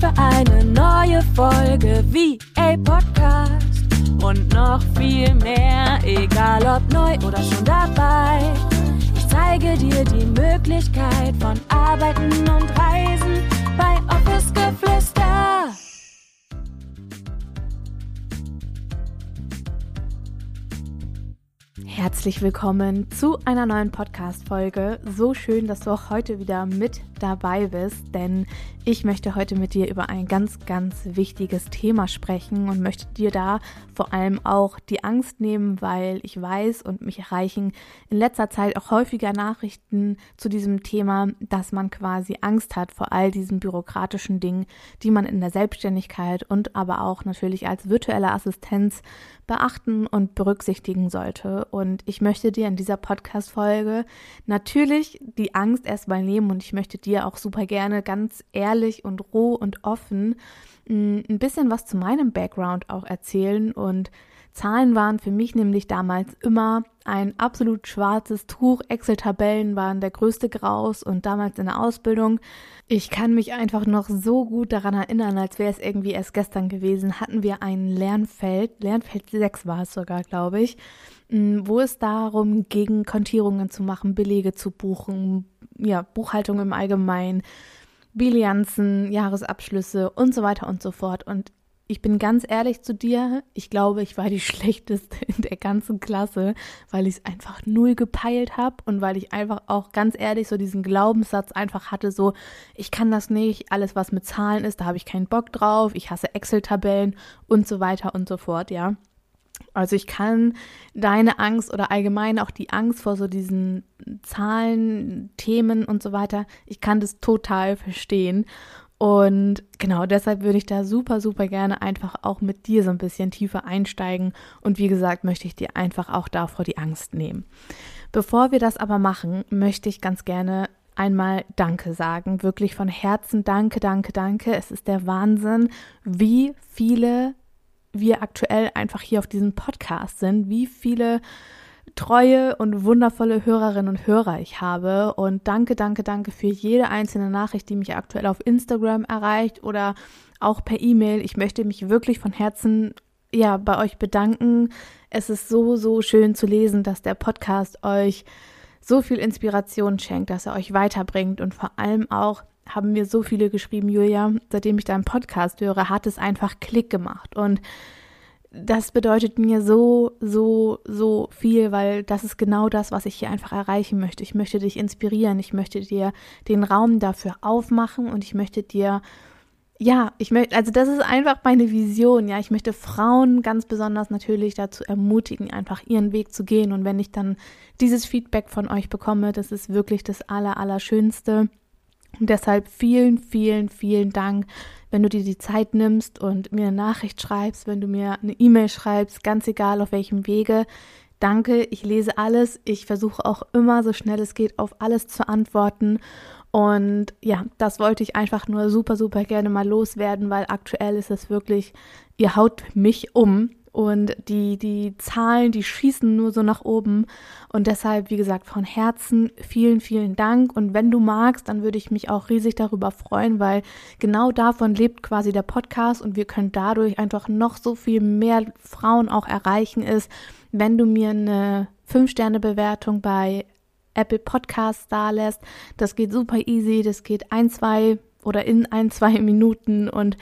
für eine neue Folge VA Podcast. Und noch viel mehr, egal ob neu oder schon dabei. Ich zeige dir die Möglichkeit von Arbeiten und Reisen bei Office Geflüster. Herzlich willkommen zu einer neuen Podcast-Folge. So schön, dass du auch heute wieder mit dabei bist, denn ich möchte heute mit dir über ein ganz, ganz wichtiges Thema sprechen und möchte dir da vor allem auch die Angst nehmen, weil ich weiß und mich erreichen in letzter Zeit auch häufiger Nachrichten zu diesem Thema, dass man quasi Angst hat vor all diesen bürokratischen Dingen, die man in der Selbstständigkeit und aber auch natürlich als virtuelle Assistenz beachten und berücksichtigen sollte. Und ich möchte dir in dieser Podcast-Folge natürlich die Angst erstmal nehmen und ich möchte dir auch super gerne ganz ehrlich und roh und offen mm, ein bisschen was zu meinem Background auch erzählen und Zahlen waren für mich nämlich damals immer ein absolut schwarzes Tuch. Excel-Tabellen waren der größte Graus und damals in der Ausbildung. Ich kann mich einfach noch so gut daran erinnern, als wäre es irgendwie erst gestern gewesen, hatten wir ein Lernfeld, Lernfeld 6 war es sogar, glaube ich, mm, wo es darum ging, Kontierungen zu machen, Belege zu buchen, ja, Buchhaltung im Allgemeinen, Bilanzen, Jahresabschlüsse und so weiter und so fort. Und ich bin ganz ehrlich zu dir, ich glaube, ich war die schlechteste in der ganzen Klasse, weil ich es einfach null gepeilt habe und weil ich einfach auch ganz ehrlich so diesen Glaubenssatz einfach hatte, so, ich kann das nicht, alles was mit Zahlen ist, da habe ich keinen Bock drauf, ich hasse Excel-Tabellen und so weiter und so fort, ja. Also ich kann deine Angst oder allgemein auch die Angst vor so diesen Zahlen, Themen und so weiter, ich kann das total verstehen. Und genau deshalb würde ich da super, super gerne einfach auch mit dir so ein bisschen tiefer einsteigen. Und wie gesagt, möchte ich dir einfach auch davor die Angst nehmen. Bevor wir das aber machen, möchte ich ganz gerne einmal Danke sagen. Wirklich von Herzen Danke, danke, danke. Es ist der Wahnsinn, wie viele wir aktuell einfach hier auf diesem Podcast sind, wie viele treue und wundervolle Hörerinnen und Hörer ich habe. Und danke, danke, danke für jede einzelne Nachricht, die mich aktuell auf Instagram erreicht oder auch per E-Mail. Ich möchte mich wirklich von Herzen ja bei euch bedanken. Es ist so, so schön zu lesen, dass der Podcast euch so viel Inspiration schenkt, dass er euch weiterbringt und vor allem auch haben mir so viele geschrieben, Julia, seitdem ich deinen Podcast höre, hat es einfach Klick gemacht und das bedeutet mir so, so, so viel, weil das ist genau das, was ich hier einfach erreichen möchte. Ich möchte dich inspirieren, ich möchte dir den Raum dafür aufmachen und ich möchte dir, ja, ich möchte, also das ist einfach meine Vision, ja. Ich möchte Frauen ganz besonders natürlich dazu ermutigen, einfach ihren Weg zu gehen. Und wenn ich dann dieses Feedback von euch bekomme, das ist wirklich das Aller, Allerschönste. Und deshalb vielen, vielen, vielen Dank wenn du dir die Zeit nimmst und mir eine Nachricht schreibst, wenn du mir eine E-Mail schreibst, ganz egal auf welchem Wege. Danke, ich lese alles. Ich versuche auch immer, so schnell es geht, auf alles zu antworten. Und ja, das wollte ich einfach nur super, super gerne mal loswerden, weil aktuell ist es wirklich, ihr haut mich um. Und die, die Zahlen, die schießen nur so nach oben. Und deshalb, wie gesagt, von Herzen vielen, vielen Dank. Und wenn du magst, dann würde ich mich auch riesig darüber freuen, weil genau davon lebt quasi der Podcast und wir können dadurch einfach noch so viel mehr Frauen auch erreichen ist, wenn du mir eine 5-Sterne-Bewertung bei Apple Podcasts da lässt. Das geht super easy. Das geht ein, zwei oder in ein, zwei Minuten und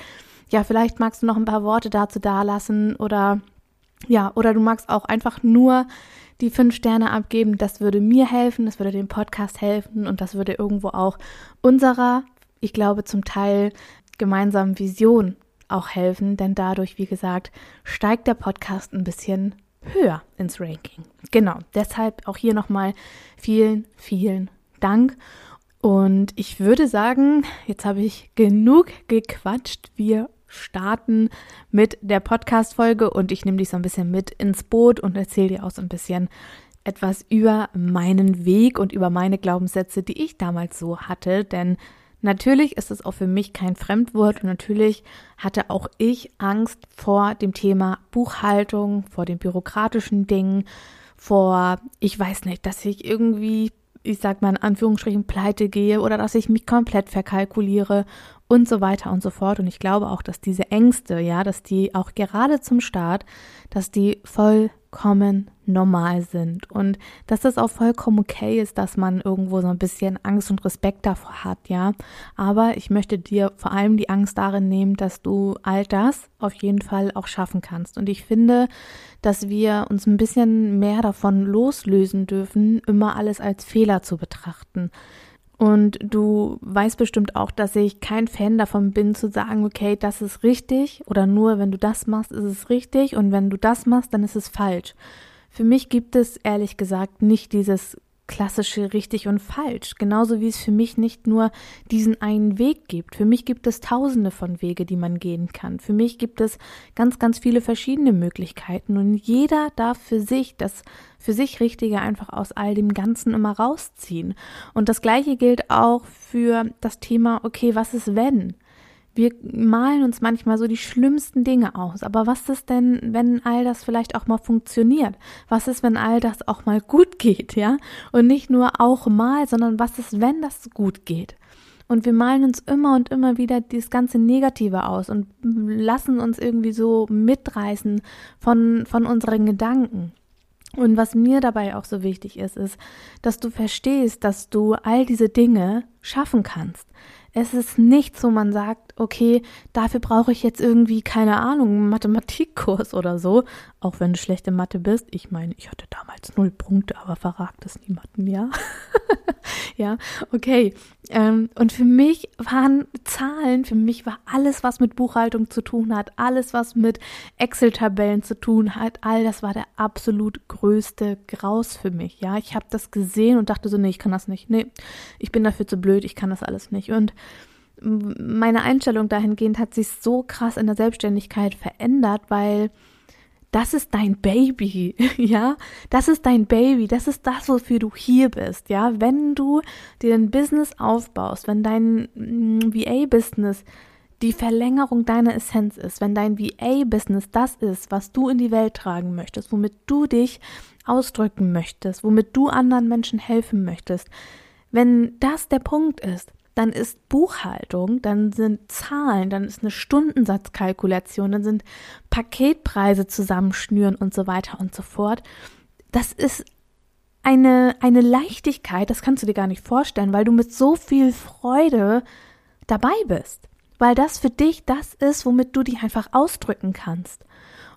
ja, vielleicht magst du noch ein paar Worte dazu dalassen oder ja, oder du magst auch einfach nur die fünf Sterne abgeben. Das würde mir helfen, das würde dem Podcast helfen und das würde irgendwo auch unserer, ich glaube, zum Teil gemeinsamen Vision auch helfen, denn dadurch, wie gesagt, steigt der Podcast ein bisschen höher ins Ranking. Genau, deshalb auch hier nochmal vielen, vielen Dank. Und ich würde sagen, jetzt habe ich genug gequatscht. Wir starten mit der Podcast-Folge. Und ich nehme dich so ein bisschen mit ins Boot und erzähle dir auch so ein bisschen etwas über meinen Weg und über meine Glaubenssätze, die ich damals so hatte, denn Natürlich ist es auch für mich kein Fremdwort und natürlich hatte auch ich Angst vor dem Thema Buchhaltung, vor den bürokratischen Dingen, vor, ich weiß nicht, dass ich irgendwie, ich sag mal in Anführungsstrichen, pleite gehe oder dass ich mich komplett verkalkuliere und so weiter und so fort. Und ich glaube auch, dass diese Ängste, ja, dass die auch gerade zum Start, dass die vollkommen normal sind und dass das auch vollkommen okay ist, dass man irgendwo so ein bisschen Angst und Respekt davor hat, ja. Aber ich möchte dir vor allem die Angst darin nehmen, dass du all das auf jeden Fall auch schaffen kannst. Und ich finde, dass wir uns ein bisschen mehr davon loslösen dürfen, immer alles als Fehler zu betrachten. Und du weißt bestimmt auch, dass ich kein Fan davon bin zu sagen, okay, das ist richtig oder nur wenn du das machst, ist es richtig und wenn du das machst, dann ist es falsch. Für mich gibt es ehrlich gesagt nicht dieses klassische richtig und falsch. Genauso wie es für mich nicht nur diesen einen Weg gibt. Für mich gibt es tausende von Wege, die man gehen kann. Für mich gibt es ganz, ganz viele verschiedene Möglichkeiten und jeder darf für sich das für sich Richtige einfach aus all dem Ganzen immer rausziehen. Und das Gleiche gilt auch für das Thema, okay, was ist wenn? Wir malen uns manchmal so die schlimmsten Dinge aus. Aber was ist denn, wenn all das vielleicht auch mal funktioniert? Was ist, wenn all das auch mal gut geht, ja? Und nicht nur auch mal, sondern was ist, wenn das gut geht? Und wir malen uns immer und immer wieder dieses ganze Negative aus und lassen uns irgendwie so mitreißen von, von unseren Gedanken. Und was mir dabei auch so wichtig ist, ist, dass du verstehst, dass du all diese Dinge schaffen kannst. Es ist nicht so, man sagt, okay, dafür brauche ich jetzt irgendwie, keine Ahnung, einen Mathematikkurs oder so, auch wenn du schlechte Mathe bist. Ich meine, ich hatte damals null Punkte, aber verragt es niemanden, ja? ja, okay. Ähm, und für mich waren Zahlen, für mich war alles, was mit Buchhaltung zu tun hat, alles, was mit Excel-Tabellen zu tun hat, all das war der absolut größte Graus für mich, ja? Ich habe das gesehen und dachte so, nee, ich kann das nicht. Nee, ich bin dafür zu blöd, ich kann das alles nicht. Und meine Einstellung dahingehend hat sich so krass in der Selbstständigkeit verändert, weil das ist dein Baby, ja, das ist dein Baby, das ist das, wofür du hier bist, ja, wenn du dir ein Business aufbaust, wenn dein mm, VA-Business die Verlängerung deiner Essenz ist, wenn dein VA-Business das ist, was du in die Welt tragen möchtest, womit du dich ausdrücken möchtest, womit du anderen Menschen helfen möchtest, wenn das der Punkt ist, dann ist Buchhaltung, dann sind Zahlen, dann ist eine Stundensatzkalkulation, dann sind Paketpreise zusammenschnüren und so weiter und so fort. Das ist eine, eine Leichtigkeit, das kannst du dir gar nicht vorstellen, weil du mit so viel Freude dabei bist. Weil das für dich das ist, womit du dich einfach ausdrücken kannst.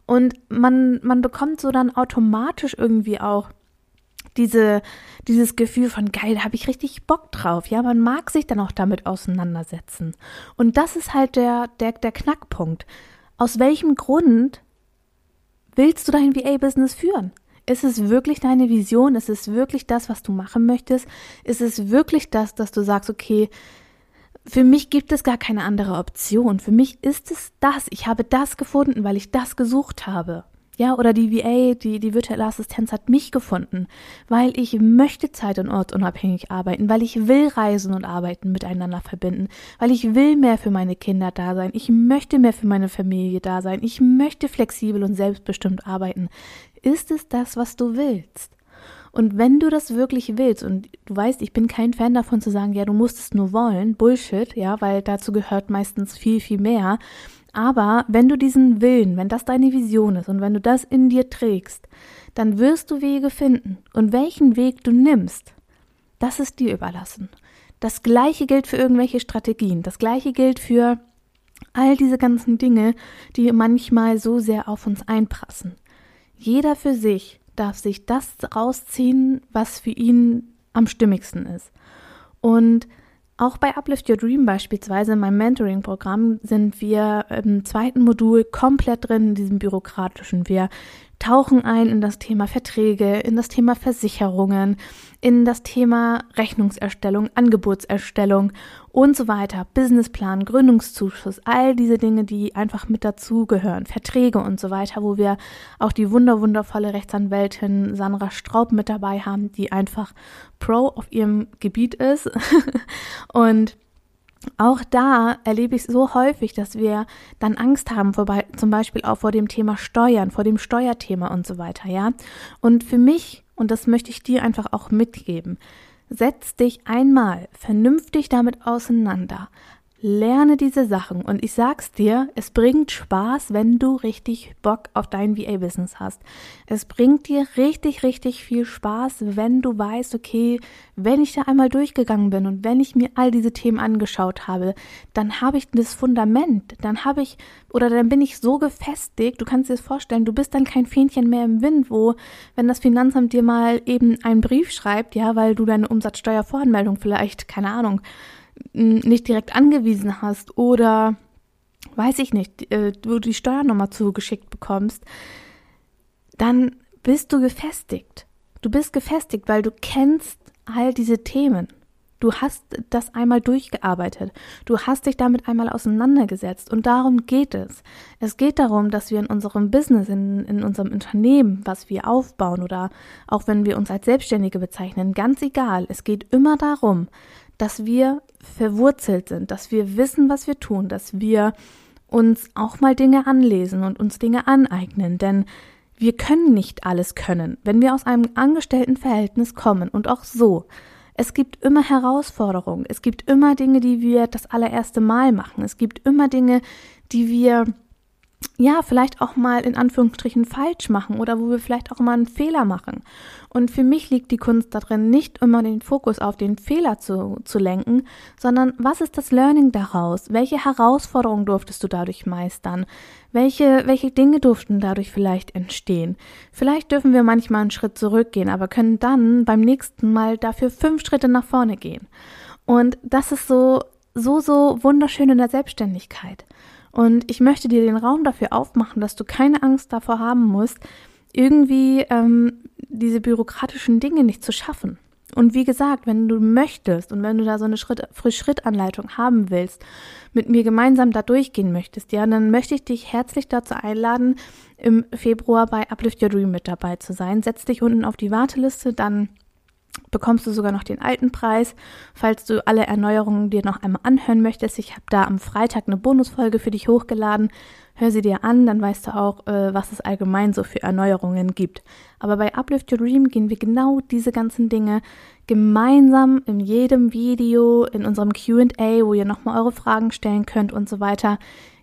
Und man, man bekommt so dann automatisch irgendwie auch diese, dieses Gefühl von geil, da habe ich richtig Bock drauf. Ja, man mag sich dann auch damit auseinandersetzen. Und das ist halt der, der, der Knackpunkt. Aus welchem Grund willst du dein VA-Business führen? Ist es wirklich deine Vision? Ist es wirklich das, was du machen möchtest? Ist es wirklich das, dass du sagst, okay, für mich gibt es gar keine andere Option. Für mich ist es das. Ich habe das gefunden, weil ich das gesucht habe. Ja, oder die VA, die, die virtuelle Assistenz hat mich gefunden, weil ich möchte zeit- und ortsunabhängig arbeiten, weil ich will Reisen und Arbeiten miteinander verbinden, weil ich will mehr für meine Kinder da sein, ich möchte mehr für meine Familie da sein, ich möchte flexibel und selbstbestimmt arbeiten. Ist es das, was du willst? Und wenn du das wirklich willst, und du weißt, ich bin kein Fan davon zu sagen, ja, du musst es nur wollen, Bullshit, ja, weil dazu gehört meistens viel, viel mehr. Aber wenn du diesen Willen, wenn das deine Vision ist und wenn du das in dir trägst, dann wirst du Wege finden. Und welchen Weg du nimmst, das ist dir überlassen. Das gleiche gilt für irgendwelche Strategien. Das gleiche gilt für all diese ganzen Dinge, die manchmal so sehr auf uns einprassen. Jeder für sich darf sich das rausziehen, was für ihn am stimmigsten ist. Und auch bei Uplift Your Dream beispielsweise in meinem Mentoring-Programm sind wir im zweiten Modul komplett drin in diesem bürokratischen. Wir tauchen ein in das Thema Verträge, in das Thema Versicherungen, in das Thema Rechnungserstellung, Angebotserstellung und so weiter, Businessplan, Gründungszuschuss, all diese Dinge, die einfach mit dazugehören, Verträge und so weiter, wo wir auch die wunderwundervolle Rechtsanwältin Sandra Straub mit dabei haben, die einfach Pro auf ihrem Gebiet ist. Und auch da erlebe ich so häufig, dass wir dann Angst haben, vorbei, zum Beispiel auch vor dem Thema Steuern, vor dem Steuerthema und so weiter, ja. Und für mich, und das möchte ich dir einfach auch mitgeben, setz dich einmal vernünftig damit auseinander. Lerne diese Sachen. Und ich sag's dir, es bringt Spaß, wenn du richtig Bock auf dein VA-Business hast. Es bringt dir richtig, richtig viel Spaß, wenn du weißt, okay, wenn ich da einmal durchgegangen bin und wenn ich mir all diese Themen angeschaut habe, dann habe ich das Fundament, dann habe ich oder dann bin ich so gefestigt, du kannst dir das vorstellen, du bist dann kein Fähnchen mehr im Wind, wo, wenn das Finanzamt dir mal eben einen Brief schreibt, ja, weil du deine Umsatzsteuervoranmeldung vielleicht, keine Ahnung, nicht direkt angewiesen hast oder weiß ich nicht, äh, du die Steuernummer zugeschickt bekommst, dann bist du gefestigt. Du bist gefestigt, weil du kennst all diese Themen. Du hast das einmal durchgearbeitet. Du hast dich damit einmal auseinandergesetzt. Und darum geht es. Es geht darum, dass wir in unserem Business, in, in unserem Unternehmen, was wir aufbauen oder auch wenn wir uns als Selbstständige bezeichnen, ganz egal. Es geht immer darum, dass wir verwurzelt sind, dass wir wissen, was wir tun, dass wir uns auch mal Dinge anlesen und uns Dinge aneignen, denn wir können nicht alles können, wenn wir aus einem Angestelltenverhältnis kommen. Und auch so. Es gibt immer Herausforderungen, es gibt immer Dinge, die wir das allererste Mal machen, es gibt immer Dinge, die wir ja, vielleicht auch mal in Anführungsstrichen falsch machen oder wo wir vielleicht auch mal einen Fehler machen. Und für mich liegt die Kunst darin, nicht immer den Fokus auf den Fehler zu, zu lenken, sondern was ist das Learning daraus? Welche Herausforderungen durftest du dadurch meistern? Welche, welche Dinge durften dadurch vielleicht entstehen? Vielleicht dürfen wir manchmal einen Schritt zurückgehen, aber können dann beim nächsten Mal dafür fünf Schritte nach vorne gehen. Und das ist so, so, so wunderschön in der Selbstständigkeit. Und ich möchte dir den Raum dafür aufmachen, dass du keine Angst davor haben musst, irgendwie ähm, diese bürokratischen Dinge nicht zu schaffen. Und wie gesagt, wenn du möchtest und wenn du da so eine Schritt, Schrittanleitung haben willst, mit mir gemeinsam da durchgehen möchtest, ja, dann möchte ich dich herzlich dazu einladen, im Februar bei Uplift Your Dream mit dabei zu sein. Setz dich unten auf die Warteliste, dann bekommst du sogar noch den alten Preis, falls du alle Erneuerungen dir noch einmal anhören möchtest. Ich habe da am Freitag eine Bonusfolge für dich hochgeladen. Hör sie dir an, dann weißt du auch, äh, was es allgemein so für Erneuerungen gibt. Aber bei Uplift Your Dream gehen wir genau diese ganzen Dinge gemeinsam in jedem Video, in unserem QA, wo ihr nochmal eure Fragen stellen könnt und so weiter,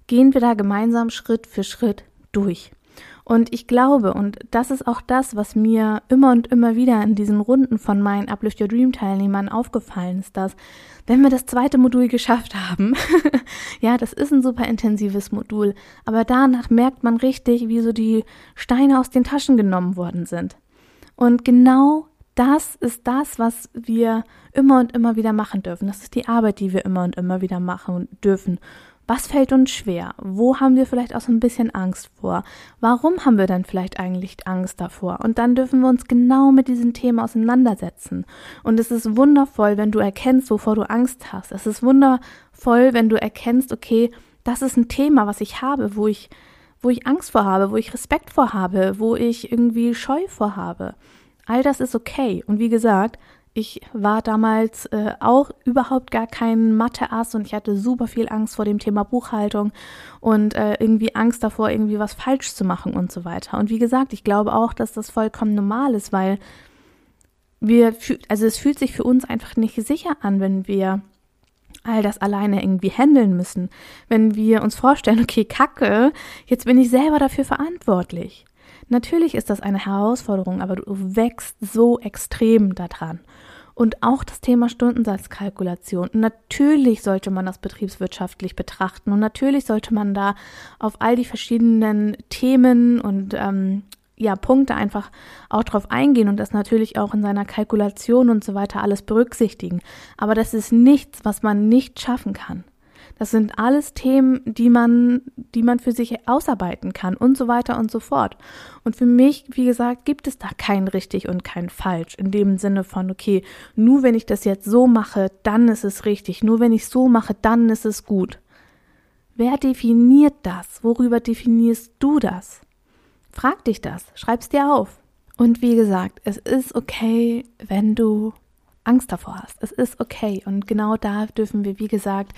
gehen wir da gemeinsam Schritt für Schritt durch. Und ich glaube, und das ist auch das, was mir immer und immer wieder in diesen Runden von meinen Uplift Your Dream Teilnehmern aufgefallen ist, dass wenn wir das zweite Modul geschafft haben, ja, das ist ein super intensives Modul, aber danach merkt man richtig, wie so die Steine aus den Taschen genommen worden sind. Und genau das ist das, was wir immer und immer wieder machen dürfen. Das ist die Arbeit, die wir immer und immer wieder machen dürfen. Was fällt uns schwer? Wo haben wir vielleicht auch so ein bisschen Angst vor? Warum haben wir dann vielleicht eigentlich Angst davor? Und dann dürfen wir uns genau mit diesen Themen auseinandersetzen. Und es ist wundervoll, wenn du erkennst, wovor du Angst hast. Es ist wundervoll, wenn du erkennst, okay, das ist ein Thema, was ich habe, wo ich, wo ich Angst vor habe, wo ich Respekt vor habe, wo ich irgendwie Scheu vor habe. All das ist okay. Und wie gesagt, ich war damals äh, auch überhaupt gar kein Mathe-Ass und ich hatte super viel Angst vor dem Thema Buchhaltung und äh, irgendwie Angst davor, irgendwie was falsch zu machen und so weiter. Und wie gesagt, ich glaube auch, dass das vollkommen normal ist, weil wir, also es fühlt sich für uns einfach nicht sicher an, wenn wir all das alleine irgendwie handeln müssen. Wenn wir uns vorstellen, okay, Kacke, jetzt bin ich selber dafür verantwortlich. Natürlich ist das eine Herausforderung, aber du wächst so extrem daran. Und auch das Thema Stundensatzkalkulation. Natürlich sollte man das betriebswirtschaftlich betrachten und natürlich sollte man da auf all die verschiedenen Themen und ähm, ja, Punkte einfach auch drauf eingehen und das natürlich auch in seiner Kalkulation und so weiter alles berücksichtigen. Aber das ist nichts, was man nicht schaffen kann. Das sind alles Themen, die man, die man für sich ausarbeiten kann und so weiter und so fort. Und für mich, wie gesagt, gibt es da kein richtig und kein falsch in dem Sinne von, okay, nur wenn ich das jetzt so mache, dann ist es richtig. Nur wenn ich so mache, dann ist es gut. Wer definiert das? Worüber definierst du das? Frag dich das, schreib's dir auf. Und wie gesagt, es ist okay, wenn du Angst davor hast. Es ist okay. Und genau da dürfen wir, wie gesagt,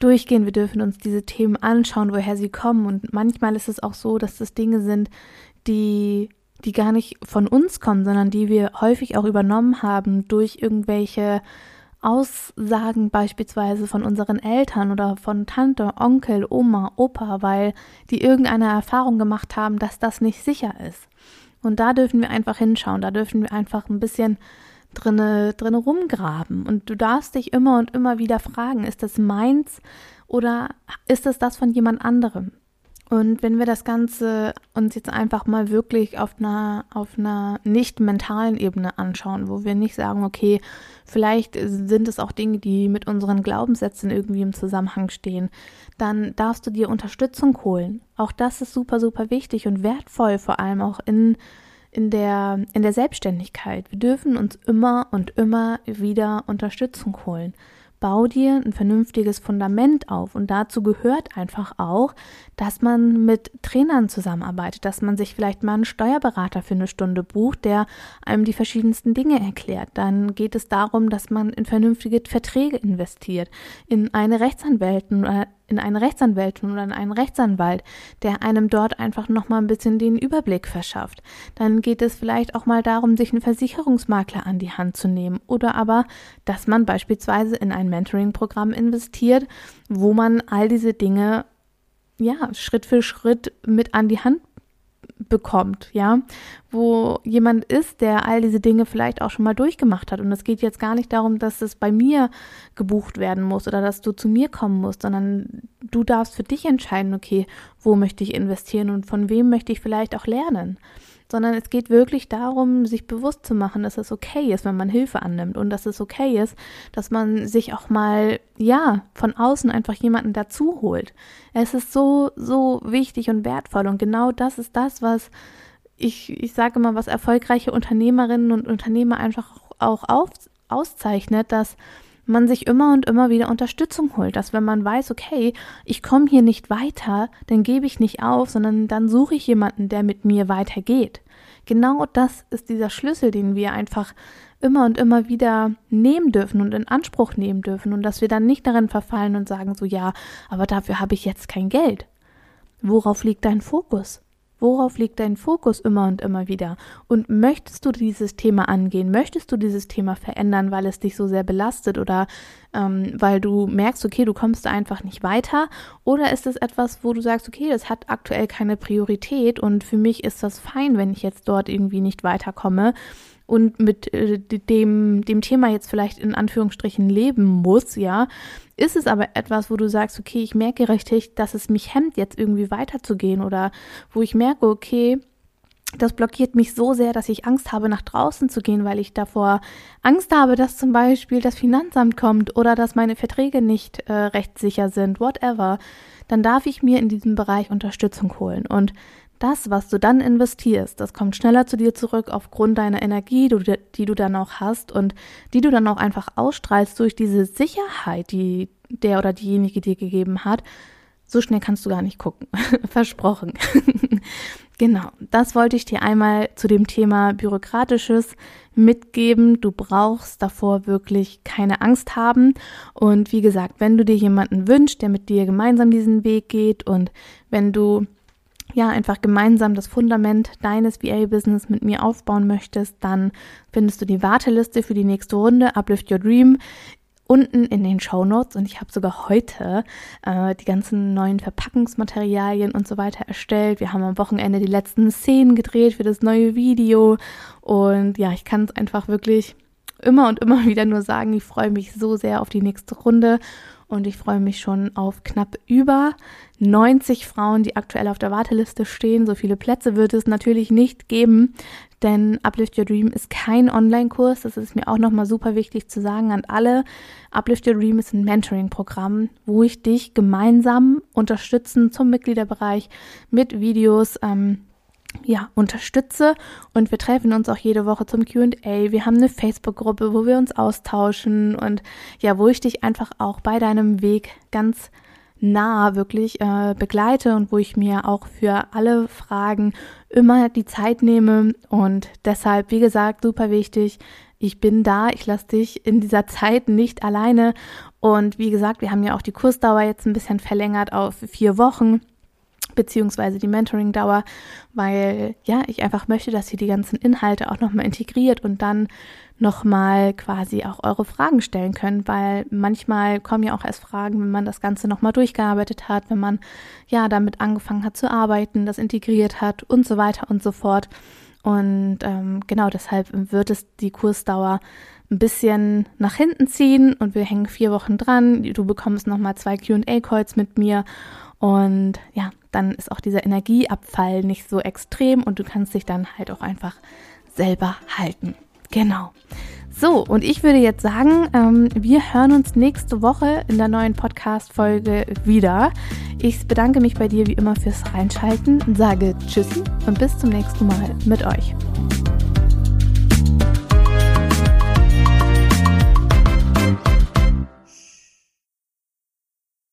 durchgehen, wir dürfen uns diese Themen anschauen, woher sie kommen. Und manchmal ist es auch so, dass das Dinge sind, die, die gar nicht von uns kommen, sondern die wir häufig auch übernommen haben durch irgendwelche Aussagen beispielsweise von unseren Eltern oder von Tante, Onkel, Oma, Opa, weil die irgendeine Erfahrung gemacht haben, dass das nicht sicher ist. Und da dürfen wir einfach hinschauen, da dürfen wir einfach ein bisschen drinne, drinne rumgraben. Und du darfst dich immer und immer wieder fragen, ist das meins oder ist es das von jemand anderem? Und wenn wir das Ganze uns jetzt einfach mal wirklich auf einer, auf einer nicht mentalen Ebene anschauen, wo wir nicht sagen, okay, vielleicht sind es auch Dinge, die mit unseren Glaubenssätzen irgendwie im Zusammenhang stehen, dann darfst du dir Unterstützung holen. Auch das ist super, super wichtig und wertvoll, vor allem auch in, in der, in der Selbstständigkeit. Wir dürfen uns immer und immer wieder Unterstützung holen bau dir ein vernünftiges Fundament auf. Und dazu gehört einfach auch, dass man mit Trainern zusammenarbeitet, dass man sich vielleicht mal einen Steuerberater für eine Stunde bucht, der einem die verschiedensten Dinge erklärt. Dann geht es darum, dass man in vernünftige Verträge investiert, in eine Rechtsanwältin oder in eine Rechtsanwältin oder in einen Rechtsanwalt, der einem dort einfach nochmal ein bisschen den Überblick verschafft. Dann geht es vielleicht auch mal darum, sich einen Versicherungsmakler an die Hand zu nehmen oder aber, dass man beispielsweise in ein Mentoring-Programm investiert, wo man all diese Dinge ja, Schritt für Schritt mit an die Hand bekommt, ja, wo jemand ist, der all diese Dinge vielleicht auch schon mal durchgemacht hat. Und es geht jetzt gar nicht darum, dass es bei mir gebucht werden muss oder dass du zu mir kommen musst, sondern du darfst für dich entscheiden, okay, wo möchte ich investieren und von wem möchte ich vielleicht auch lernen sondern es geht wirklich darum, sich bewusst zu machen, dass es okay ist, wenn man Hilfe annimmt und dass es okay ist, dass man sich auch mal, ja, von außen einfach jemanden dazu holt. Es ist so, so wichtig und wertvoll und genau das ist das, was ich, ich sage immer, was erfolgreiche Unternehmerinnen und Unternehmer einfach auch auf, auszeichnet, dass man sich immer und immer wieder Unterstützung holt, dass wenn man weiß, okay, ich komme hier nicht weiter, dann gebe ich nicht auf, sondern dann suche ich jemanden, der mit mir weitergeht. Genau das ist dieser Schlüssel, den wir einfach immer und immer wieder nehmen dürfen und in Anspruch nehmen dürfen und dass wir dann nicht darin verfallen und sagen so, ja, aber dafür habe ich jetzt kein Geld. Worauf liegt dein Fokus? Worauf liegt dein Fokus immer und immer wieder? Und möchtest du dieses Thema angehen? Möchtest du dieses Thema verändern, weil es dich so sehr belastet oder ähm, weil du merkst, okay, du kommst einfach nicht weiter? Oder ist es etwas, wo du sagst, okay, das hat aktuell keine Priorität und für mich ist das fein, wenn ich jetzt dort irgendwie nicht weiterkomme? Und mit äh, dem, dem Thema jetzt vielleicht in Anführungsstrichen leben muss, ja, ist es aber etwas, wo du sagst, okay, ich merke richtig, dass es mich hemmt, jetzt irgendwie weiterzugehen oder wo ich merke, okay, das blockiert mich so sehr, dass ich Angst habe, nach draußen zu gehen, weil ich davor Angst habe, dass zum Beispiel das Finanzamt kommt oder dass meine Verträge nicht äh, rechtssicher sind, whatever, dann darf ich mir in diesem Bereich Unterstützung holen. Und das, was du dann investierst, das kommt schneller zu dir zurück aufgrund deiner Energie, die du dann auch hast und die du dann auch einfach ausstrahlst durch diese Sicherheit, die der oder diejenige dir gegeben hat. So schnell kannst du gar nicht gucken. Versprochen. genau, das wollte ich dir einmal zu dem Thema Bürokratisches mitgeben. Du brauchst davor wirklich keine Angst haben. Und wie gesagt, wenn du dir jemanden wünschst, der mit dir gemeinsam diesen Weg geht und wenn du ja, einfach gemeinsam das Fundament deines VA-Business mit mir aufbauen möchtest, dann findest du die Warteliste für die nächste Runde Uplift Your Dream unten in den Show Notes. Und ich habe sogar heute äh, die ganzen neuen Verpackungsmaterialien und so weiter erstellt. Wir haben am Wochenende die letzten Szenen gedreht für das neue Video. Und ja, ich kann es einfach wirklich immer und immer wieder nur sagen, ich freue mich so sehr auf die nächste Runde und ich freue mich schon auf knapp über 90 Frauen, die aktuell auf der Warteliste stehen. So viele Plätze wird es natürlich nicht geben, denn Uplift Your Dream ist kein Online-Kurs. Das ist mir auch nochmal super wichtig zu sagen an alle. Uplift Your Dream ist ein Mentoring-Programm, wo ich dich gemeinsam unterstützen zum Mitgliederbereich mit Videos, ähm, ja, unterstütze und wir treffen uns auch jede Woche zum Q&A. Wir haben eine Facebook-Gruppe, wo wir uns austauschen und ja, wo ich dich einfach auch bei deinem Weg ganz nah wirklich äh, begleite und wo ich mir auch für alle Fragen immer die Zeit nehme und deshalb, wie gesagt, super wichtig. Ich bin da, ich lasse dich in dieser Zeit nicht alleine und wie gesagt, wir haben ja auch die Kursdauer jetzt ein bisschen verlängert auf vier Wochen beziehungsweise die Mentoring-Dauer, weil ja, ich einfach möchte, dass ihr die ganzen Inhalte auch nochmal integriert und dann nochmal quasi auch eure Fragen stellen könnt, weil manchmal kommen ja auch erst Fragen, wenn man das Ganze nochmal durchgearbeitet hat, wenn man ja damit angefangen hat zu arbeiten, das integriert hat und so weiter und so fort. Und ähm, genau deshalb wird es die Kursdauer ein bisschen nach hinten ziehen und wir hängen vier Wochen dran. Du bekommst nochmal zwei QA-Calls mit mir und ja, dann ist auch dieser Energieabfall nicht so extrem und du kannst dich dann halt auch einfach selber halten. Genau. So, und ich würde jetzt sagen, ähm, wir hören uns nächste Woche in der neuen Podcast-Folge wieder. Ich bedanke mich bei dir wie immer fürs Reinschalten, sage Tschüssi und bis zum nächsten Mal mit euch.